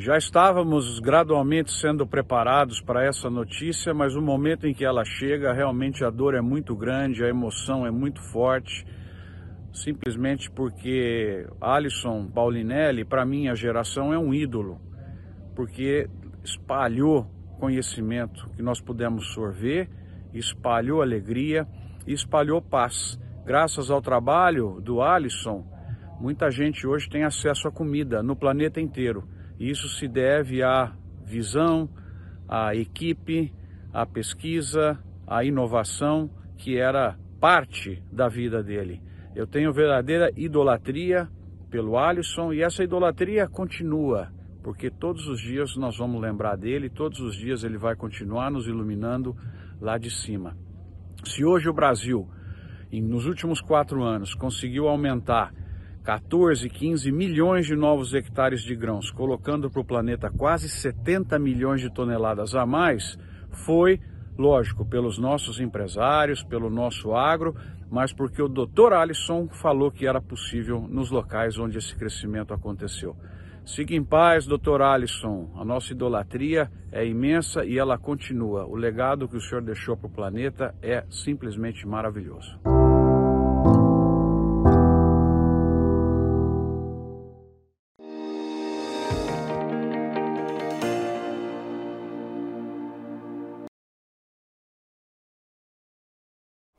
Já estávamos gradualmente sendo preparados para essa notícia, mas o momento em que ela chega, realmente a dor é muito grande, a emoção é muito forte, simplesmente porque Alisson Paulinelli, para minha geração, é um ídolo, porque espalhou conhecimento que nós pudemos sorver, espalhou alegria e espalhou paz. Graças ao trabalho do Alisson, muita gente hoje tem acesso à comida no planeta inteiro. Isso se deve à visão, à equipe, à pesquisa, à inovação que era parte da vida dele. Eu tenho verdadeira idolatria pelo Alisson e essa idolatria continua, porque todos os dias nós vamos lembrar dele, todos os dias ele vai continuar nos iluminando lá de cima. Se hoje o Brasil, nos últimos quatro anos, conseguiu aumentar 14, 15 milhões de novos hectares de grãos, colocando para o planeta quase 70 milhões de toneladas a mais, foi, lógico, pelos nossos empresários, pelo nosso agro, mas porque o Dr. Alisson falou que era possível nos locais onde esse crescimento aconteceu. Siga em paz, Dr. Alisson. A nossa idolatria é imensa e ela continua. O legado que o senhor deixou para o planeta é simplesmente maravilhoso.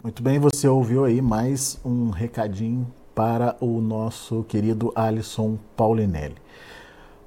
Muito bem, você ouviu aí mais um recadinho para o nosso querido Alisson Paulinelli.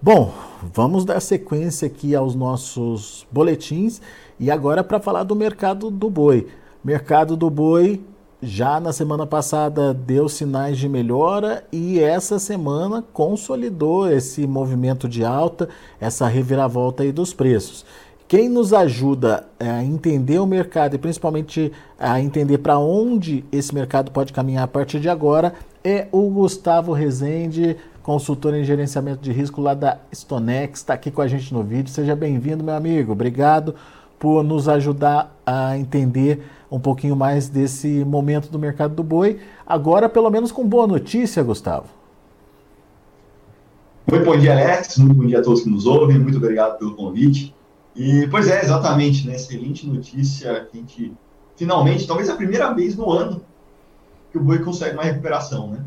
Bom, vamos dar sequência aqui aos nossos boletins e agora para falar do mercado do boi. Mercado do boi já na semana passada deu sinais de melhora e essa semana consolidou esse movimento de alta, essa reviravolta aí dos preços. Quem nos ajuda é, a entender o mercado e principalmente a entender para onde esse mercado pode caminhar a partir de agora é o Gustavo Rezende, consultor em gerenciamento de risco lá da Stonex, está aqui com a gente no vídeo. Seja bem-vindo, meu amigo. Obrigado por nos ajudar a entender um pouquinho mais desse momento do mercado do boi. Agora, pelo menos com boa notícia, Gustavo. Muito bom dia, Alex. Muito bom dia a todos que nos ouvem. Muito obrigado pelo convite. E, pois é, exatamente, né? Excelente notícia que a gente, finalmente, talvez a primeira vez no ano que o boi consegue uma recuperação, né?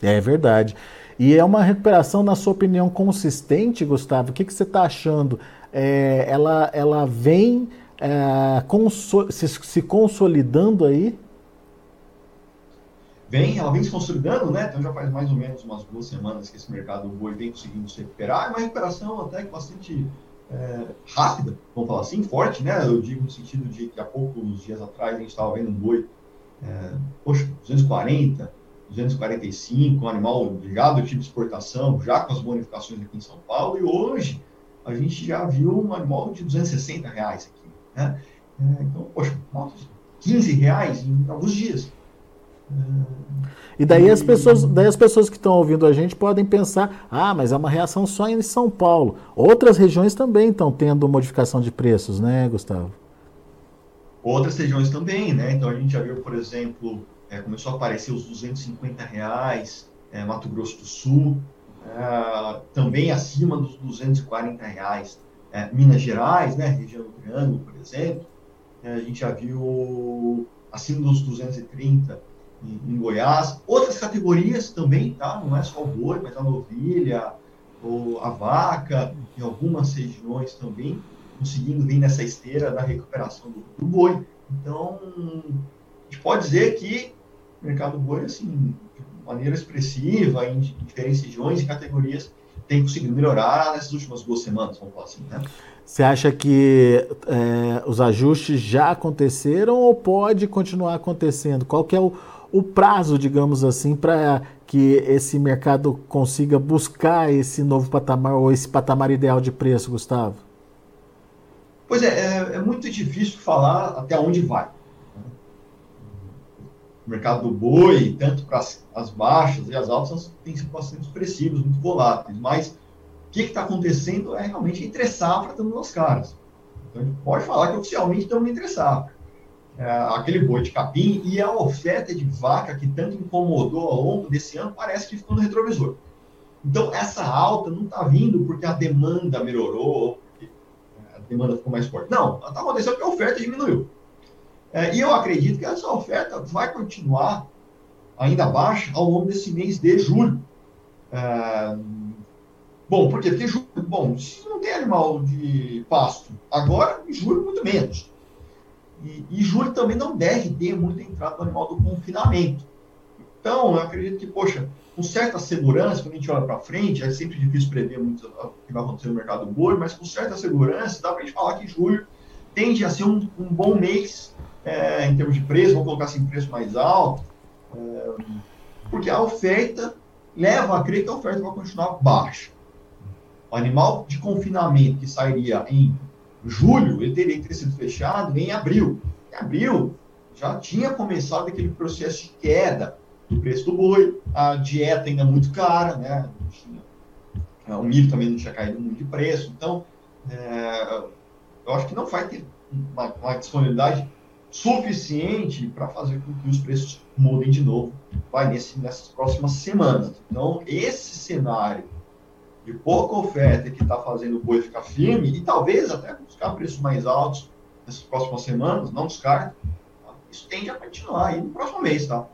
É verdade. E é uma recuperação, na sua opinião, consistente, Gustavo? O que, que você está achando? É, ela, ela vem é, se, se, consolidando aí? Vem, ela vem se consolidando, né? Então já faz mais ou menos umas duas semanas que esse mercado do boi vem conseguindo se recuperar. É uma recuperação até que bastante é, rápida, vamos falar assim, forte, né? Eu digo no sentido de que há poucos dias atrás a gente estava vendo um boi, é, poxa, 240, 245, um animal já do tipo exportação, já com as bonificações aqui em São Paulo, e hoje a gente já viu um animal de 260 reais aqui, né? É, então, poxa, 15 reais em alguns dias. E daí as pessoas, daí as pessoas que estão ouvindo a gente podem pensar, ah, mas é uma reação só em São Paulo. Outras regiões também estão tendo modificação de preços, né, Gustavo? Outras regiões também, né? Então a gente já viu, por exemplo, é, começou a aparecer os 250 reais, é, Mato Grosso do Sul, é, também acima dos 240 reais. É, Minas Gerais, né, região do Triângulo, por exemplo, é, a gente já viu acima dos 230 em, em, Goiás. Outras categorias também, tá? Não é só o boi, mas a novilha, ou a vaca, em algumas regiões também, conseguindo vir nessa esteira da recuperação do, do boi. Então, a gente pode dizer que o mercado do boi, assim, de maneira expressiva, em, em diferentes regiões e categorias, tem conseguido melhorar nessas últimas duas semanas, vamos falar assim, né? Você acha que é, os ajustes já aconteceram ou pode continuar acontecendo? Qual que é o, o prazo, digamos assim, para que esse mercado consiga buscar esse novo patamar ou esse patamar ideal de preço, Gustavo? Pois é, é, é muito difícil falar até onde vai. O mercado do boi, tanto para as baixas e as altas, têm sido bastante expressivos, muito voláteis, mas o que está acontecendo é realmente entre safra estamos nas caras. Então a gente pode falar que oficialmente estamos entre safra é, aquele boi de capim e a oferta de vaca que tanto incomodou ao longo desse ano parece que ficou no retrovisor. Então, essa alta não está vindo porque a demanda melhorou, porque a demanda ficou mais forte. Não, está acontecendo porque a oferta diminuiu. É, e eu acredito que essa oferta vai continuar ainda baixa ao longo desse mês de julho. É, bom, por quê? Porque julho, bom, não tem animal de pasto agora, em julho, muito menos. E, e julho também não deve ter muita entrada do animal do confinamento. Então, eu acredito que, poxa, com certa segurança, quando a gente olha para frente, é sempre difícil prever muito o que vai acontecer no mercado boi, mas com certa segurança, dá para a gente falar que julho tende a ser um, um bom mês é, em termos de preço, vamos colocar assim, preço mais alto, é, porque a oferta leva a crer que a oferta vai continuar baixa. O animal de confinamento que sairia em julho, ele teria que ter sido fechado em abril. Em abril, já tinha começado aquele processo de queda do preço do boi, a dieta ainda muito cara, né? o milho também não tinha caído muito de preço. Então, é, eu acho que não vai ter uma, uma disponibilidade suficiente para fazer com que os preços mudem de novo vai nesse, nessas próximas semanas. Então, esse cenário de pouca oferta que está fazendo o boi ficar firme e talvez até buscar preços mais altos nessas próximas semanas, não descarta, tá? isso tende a continuar aí no próximo mês, tá?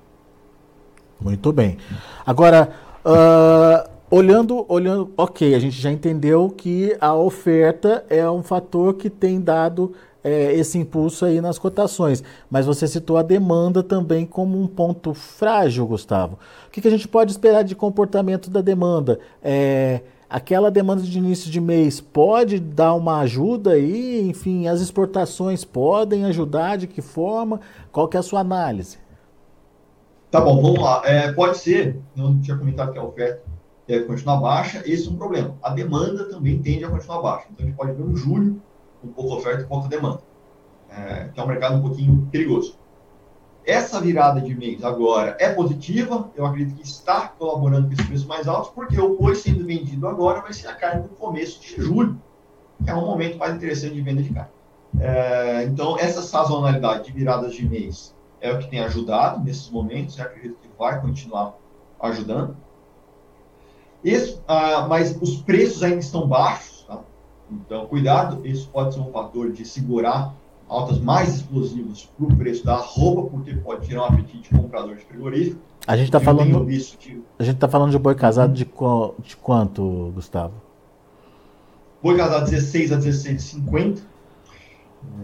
Muito bem. Agora, uh, olhando, olhando, ok, a gente já entendeu que a oferta é um fator que tem dado é, esse impulso aí nas cotações, mas você citou a demanda também como um ponto frágil, Gustavo. O que, que a gente pode esperar de comportamento da demanda? É, aquela demanda de início de mês pode dar uma ajuda aí? Enfim, as exportações podem ajudar? De que forma? Qual que é a sua análise? Tá bom, vamos lá. É, pode ser, não tinha comentado que a oferta deve continuar baixa, esse é um problema. A demanda também tende a continuar baixa. Então, a gente pode ver um julho com pouca oferta e pouca demanda, é, que é um mercado um pouquinho perigoso. Essa virada de mês agora é positiva, eu acredito que está colaborando com esses preços mais altos, porque o boi sendo vendido agora vai ser a carne do começo de julho, que é um momento mais interessante de venda de carne. É, então, essa sazonalidade de viradas de mês é o que tem ajudado nesses momentos, e acredito que vai continuar ajudando. Esse, ah, mas os preços ainda estão baixos, tá? então cuidado, isso pode ser um fator de segurar altas mais explosivas para o preço da roupa, porque pode tirar um apetite comprador de frigorífico. A gente está falando, de... a gente tá falando de boi casado de, de quanto, Gustavo? Boi casado 16 a 16,50.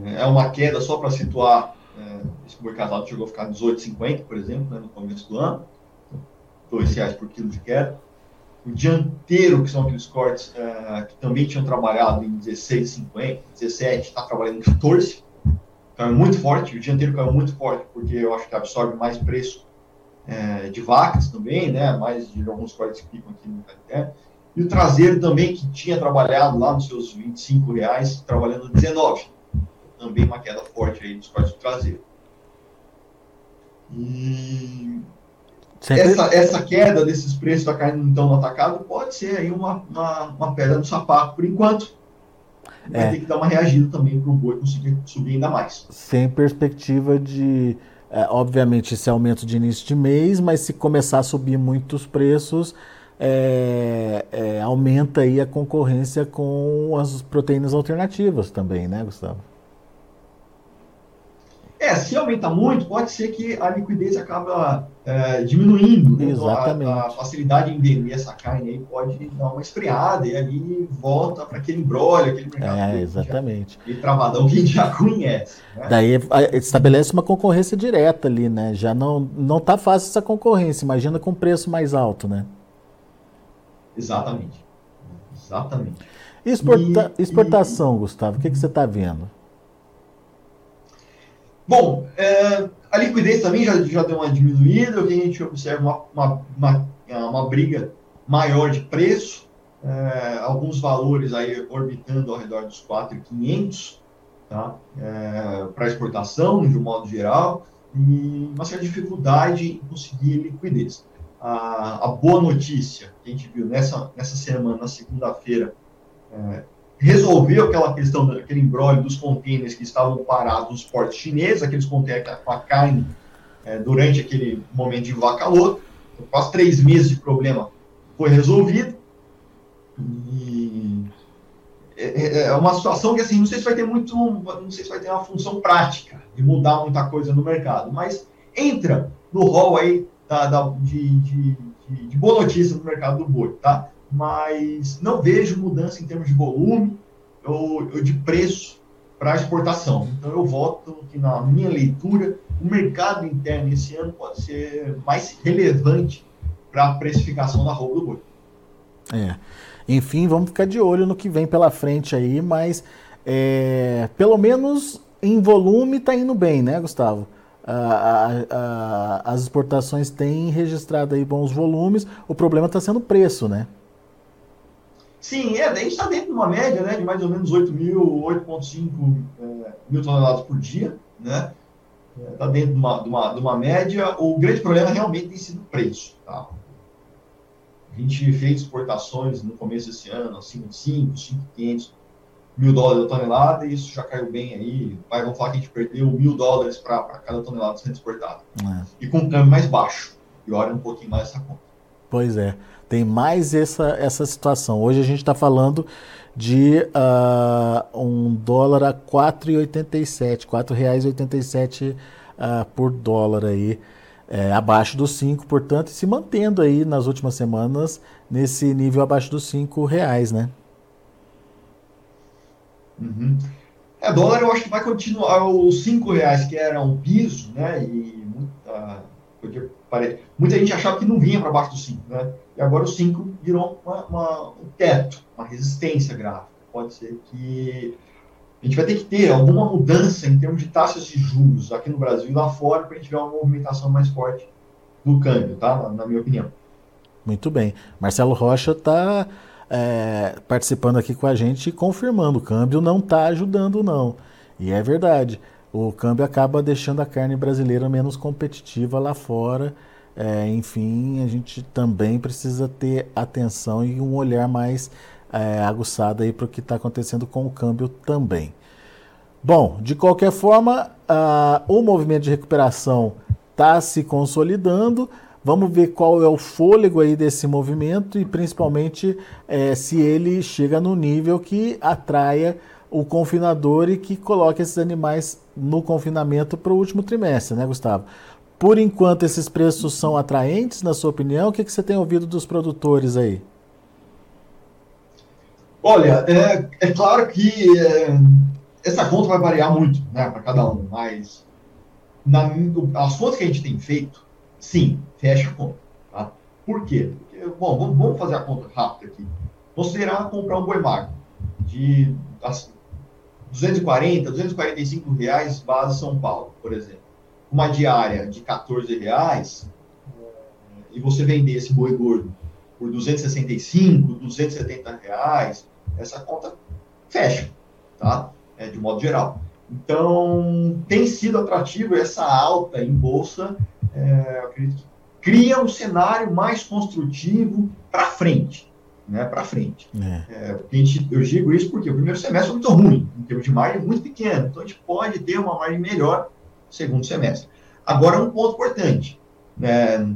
É uma queda só para situar é, esse boi casado chegou a ficar 18,50, por exemplo, né, no começo do ano. R$ reais por quilo de queda. O dianteiro, que são aqueles cortes é, que também tinham trabalhado em 16,50, 17, está trabalhando em 14. Caiu muito forte. O dianteiro caiu muito forte, porque eu acho que absorve mais preço é, de vacas também, né? mais de alguns cortes que ficam aqui no Caeté. E o traseiro também, que tinha trabalhado lá nos seus 25 reais, trabalhando 19 também uma queda forte aí dos cortes do traseiro. E essa, essa queda desses preços da carne então no atacado pode ser aí uma, uma, uma pedra no sapato por enquanto. Vai é. ter que dar uma reagida também para o boi conseguir subir ainda mais. Sem perspectiva de, é, obviamente, esse aumento de início de mês, mas se começar a subir muitos preços, é, é, aumenta aí a concorrência com as proteínas alternativas também, né, Gustavo? É, se aumenta muito, pode ser que a liquidez acaba é, diminuindo. Né? Exatamente. A, a, facilidade em vender essa carne aí pode dar uma esfriada e ali volta para aquele embrólio, aquele mercado. É, exatamente. E travadão que a gente já conhece. Né? Daí estabelece uma concorrência direta ali, né? Já não, não tá fácil essa concorrência, imagina com preço mais alto, né? Exatamente. Exatamente. Exporta, e, exportação, e... Gustavo, o que, que você está vendo? Bom, é, a liquidez também já, já deu uma diminuída, a gente observa uma, uma, uma, uma briga maior de preço, é, alguns valores aí orbitando ao redor dos 4,500 tá? É, para exportação, de um modo geral, e uma certa dificuldade em conseguir liquidez. A, a boa notícia que a gente viu nessa, nessa semana, na segunda-feira, é, resolveu aquela questão daquele embrólio dos contêineres que estavam parados nos portos chineses, aqueles contêineres com a carne é, durante aquele momento de vaca louca. Quase três meses de problema foi resolvido. E é, é, é uma situação que assim, não sei se vai ter muito, não sei se vai ter uma função prática de mudar muita coisa no mercado, mas entra no rol aí da, da de, de, de, de, boa notícia no mercado do boi, tá? Mas não vejo mudança em termos de volume ou, ou de preço para exportação. Então eu voto que na minha leitura o mercado interno esse ano pode ser mais relevante para a precificação da roupa do boi. É. Enfim, vamos ficar de olho no que vem pela frente aí, mas é, pelo menos em volume está indo bem, né, Gustavo? As exportações têm registrado aí bons volumes, o problema está sendo o preço, né? Sim, é, a gente está dentro de uma média né, de mais ou menos 8 mil, 8,5 é, mil toneladas por dia, né? Está dentro de uma, de, uma, de uma média. O grande problema realmente tem sido o preço. Tá? A gente fez exportações no começo desse ano, assim, 5, 5,500 mil dólares a tonelada, e isso já caiu bem aí. Vai, vamos falar que a gente perdeu mil dólares para cada tonelada sendo exportada. É. E com um câmbio mais baixo. E olha um pouquinho mais essa conta. Pois é, tem mais essa, essa situação. Hoje a gente está falando de uh, um dólar a R$ 4,87, R$ 4,87 uh, por dólar aí é, abaixo dos 5, portanto, e se mantendo aí nas últimas semanas nesse nível abaixo dos 5 reais, né? Uhum. É, dólar eu acho que vai continuar os 5 reais que era um piso, né? E muita, porque muita gente achava que não vinha para baixo dos 5, né? E agora o 5 virou uma, uma, um teto, uma resistência gráfica. Pode ser que a gente vai ter que ter alguma mudança em termos de taxas de juros aqui no Brasil e lá fora para a gente ver uma movimentação mais forte do câmbio, tá? Na, na minha opinião. Muito bem. Marcelo Rocha está é, participando aqui com a gente confirmando: o câmbio não está ajudando, não. E é verdade. O câmbio acaba deixando a carne brasileira menos competitiva lá fora. É, enfim, a gente também precisa ter atenção e um olhar mais é, aguçada aí para o que está acontecendo com o câmbio também. Bom, de qualquer forma, o movimento de recuperação está se consolidando. Vamos ver qual é o fôlego aí desse movimento e principalmente é, se ele chega no nível que atraia o confinador e que coloque esses animais no confinamento para o último trimestre, né, Gustavo? Por enquanto, esses preços são atraentes, na sua opinião? O que, que você tem ouvido dos produtores aí? Olha, é, é claro que é, essa conta vai variar muito né, para cada um, mas na, as contas que a gente tem feito, sim, fecha a conta. Tá? Por quê? Porque, bom, vamos, fazer a conta rápida aqui. Considerar comprar um boi magro de as, 240, 245 reais base São Paulo, por exemplo. Uma diária de 14 reais e você vender esse boi gordo por 265, 270 reais, essa conta fecha, tá? É, de modo geral. Então, tem sido atrativo essa alta em bolsa, é, acredito que cria um cenário mais construtivo para frente, né, para frente. É. É, gente, eu digo isso porque o primeiro semestre foi muito ruim, em termos de margem muito pequeno, então a gente pode ter uma margem melhor no segundo semestre. Agora, um ponto importante, né,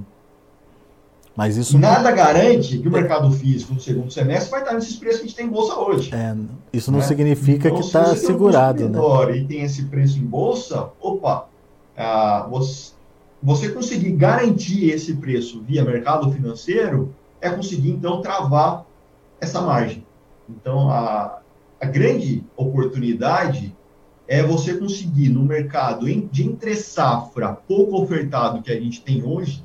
mas isso nada não... garante que o mercado físico no segundo semestre vai estar nesses preços que a gente tem em bolsa hoje. É, isso não né? significa então, que está segurado, né? E tem esse preço em bolsa, opa, ah, você, você conseguir garantir esse preço via mercado financeiro é conseguir então travar essa margem. Então a, a grande oportunidade é você conseguir no mercado de entre safra pouco ofertado que a gente tem hoje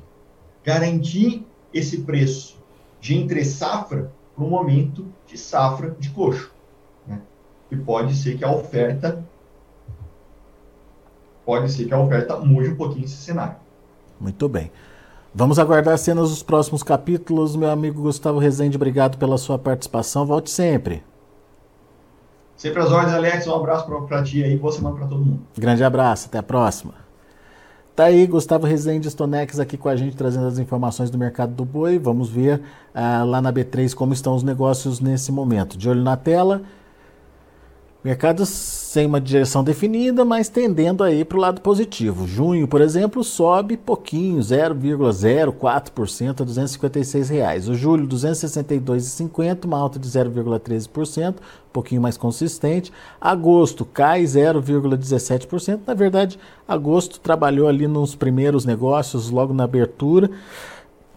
garantir esse preço de entre safra para o momento de safra de coxo. Né? E pode ser que a oferta pode ser que a oferta mude um pouquinho esse cenário. Muito bem. Vamos aguardar as cenas dos próximos capítulos. Meu amigo Gustavo Rezende, obrigado pela sua participação. Volte sempre. Sempre às ordens, Alex. Um abraço para ti aí. Boa semana para todo mundo. Grande abraço. Até a próxima. Tá aí Gustavo Rezende Stonex aqui com a gente trazendo as informações do mercado do boi. Vamos ver uh, lá na B3 como estão os negócios nesse momento. De olho na tela. Mercado sem uma direção definida, mas tendendo aí para o lado positivo. Junho, por exemplo, sobe pouquinho, 0,04% a 256 reais. O julho, R$ 262,50, uma alta de 0,13%, um pouquinho mais consistente. Agosto cai 0,17%. Na verdade, agosto trabalhou ali nos primeiros negócios, logo na abertura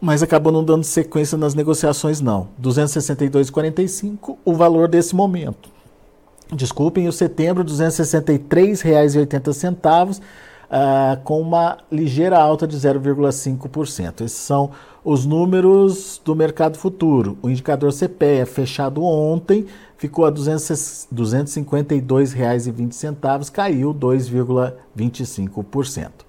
mas acabou não dando sequência nas negociações não. 262,45 o valor desse momento. Desculpem, o setembro R$ 263,80, uh, com uma ligeira alta de 0,5%. Esses são os números do mercado futuro. O indicador CPEA fechado ontem ficou a R$ 252,20, caiu 2,25%.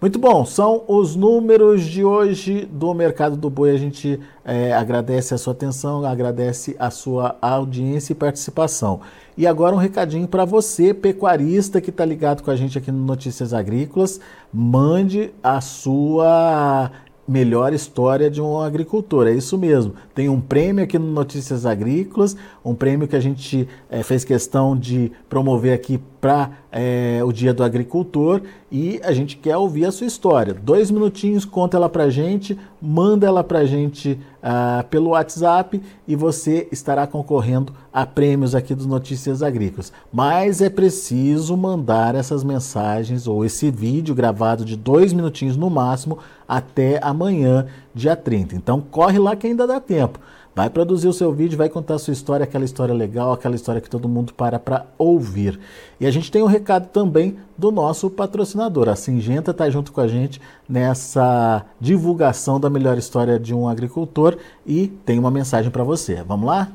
Muito bom, são os números de hoje do mercado do boi. A gente é, agradece a sua atenção, agradece a sua audiência e participação. E agora um recadinho para você, pecuarista que está ligado com a gente aqui no Notícias Agrícolas. Mande a sua melhor história de um agricultor. É isso mesmo. Tem um prêmio aqui no Notícias Agrícolas, um prêmio que a gente é, fez questão de promover aqui para é, o Dia do Agricultor e a gente quer ouvir a sua história. Dois minutinhos, conta ela para gente, manda ela para gente uh, pelo WhatsApp e você estará concorrendo a prêmios aqui dos Notícias Agrícolas. Mas é preciso mandar essas mensagens ou esse vídeo gravado de dois minutinhos no máximo até amanhã, dia 30. Então corre lá que ainda dá tempo. Vai produzir o seu vídeo, vai contar a sua história, aquela história legal, aquela história que todo mundo para para ouvir. E a gente tem um recado também do nosso patrocinador. A Singenta está junto com a gente nessa divulgação da melhor história de um agricultor e tem uma mensagem para você. Vamos lá?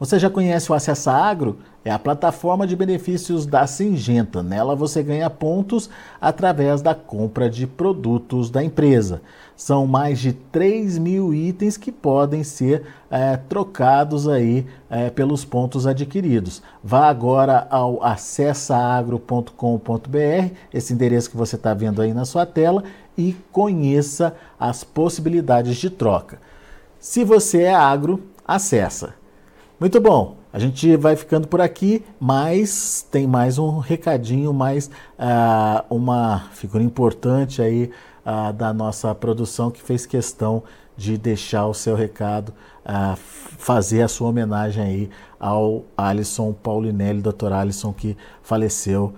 Você já conhece o Acessa Agro? É a plataforma de benefícios da Singenta. Nela você ganha pontos através da compra de produtos da empresa. São mais de 3 mil itens que podem ser é, trocados aí é, pelos pontos adquiridos. Vá agora ao acessaagro.com.br, esse endereço que você está vendo aí na sua tela, e conheça as possibilidades de troca. Se você é agro, acessa. Muito bom. A gente vai ficando por aqui, mas tem mais um recadinho, mais uh, uma figura importante aí uh, da nossa produção que fez questão de deixar o seu recado, uh, fazer a sua homenagem aí ao Alisson Paulinelli, doutor Alisson, que faleceu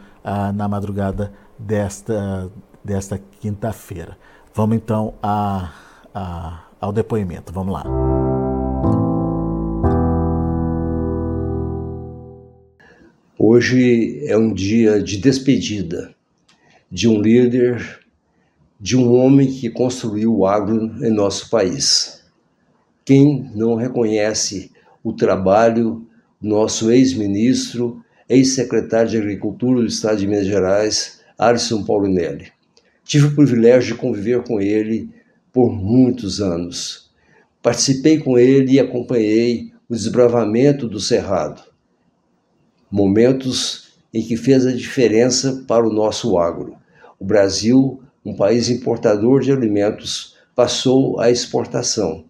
na madrugada desta, desta quinta-feira. Vamos então a, a, ao depoimento. Vamos lá. Hoje é um dia de despedida de um líder, de um homem que construiu o agro em nosso país. Quem não reconhece o trabalho do nosso ex-ministro, ex-secretário de Agricultura do Estado de Minas Gerais, Alisson Paulinelli. Tive o privilégio de conviver com ele por muitos anos. Participei com ele e acompanhei o desbravamento do Cerrado momentos em que fez a diferença para o nosso agro. O Brasil, um país importador de alimentos, passou à exportação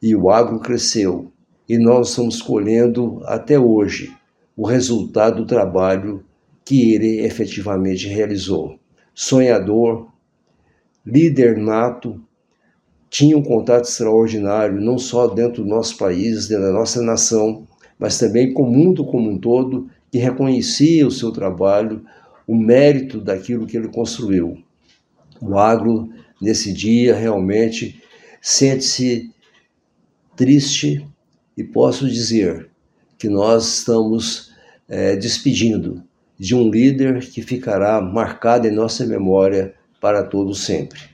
e o agro cresceu. E nós estamos colhendo até hoje o resultado do trabalho que ele efetivamente realizou. Sonhador, líder nato, tinha um contato extraordinário, não só dentro do nosso país, dentro da nossa nação, mas também com o mundo como um todo, que reconhecia o seu trabalho, o mérito daquilo que ele construiu. O agro, nesse dia, realmente sente-se triste e posso dizer que nós estamos é, despedindo de um líder que ficará marcado em nossa memória para todo sempre.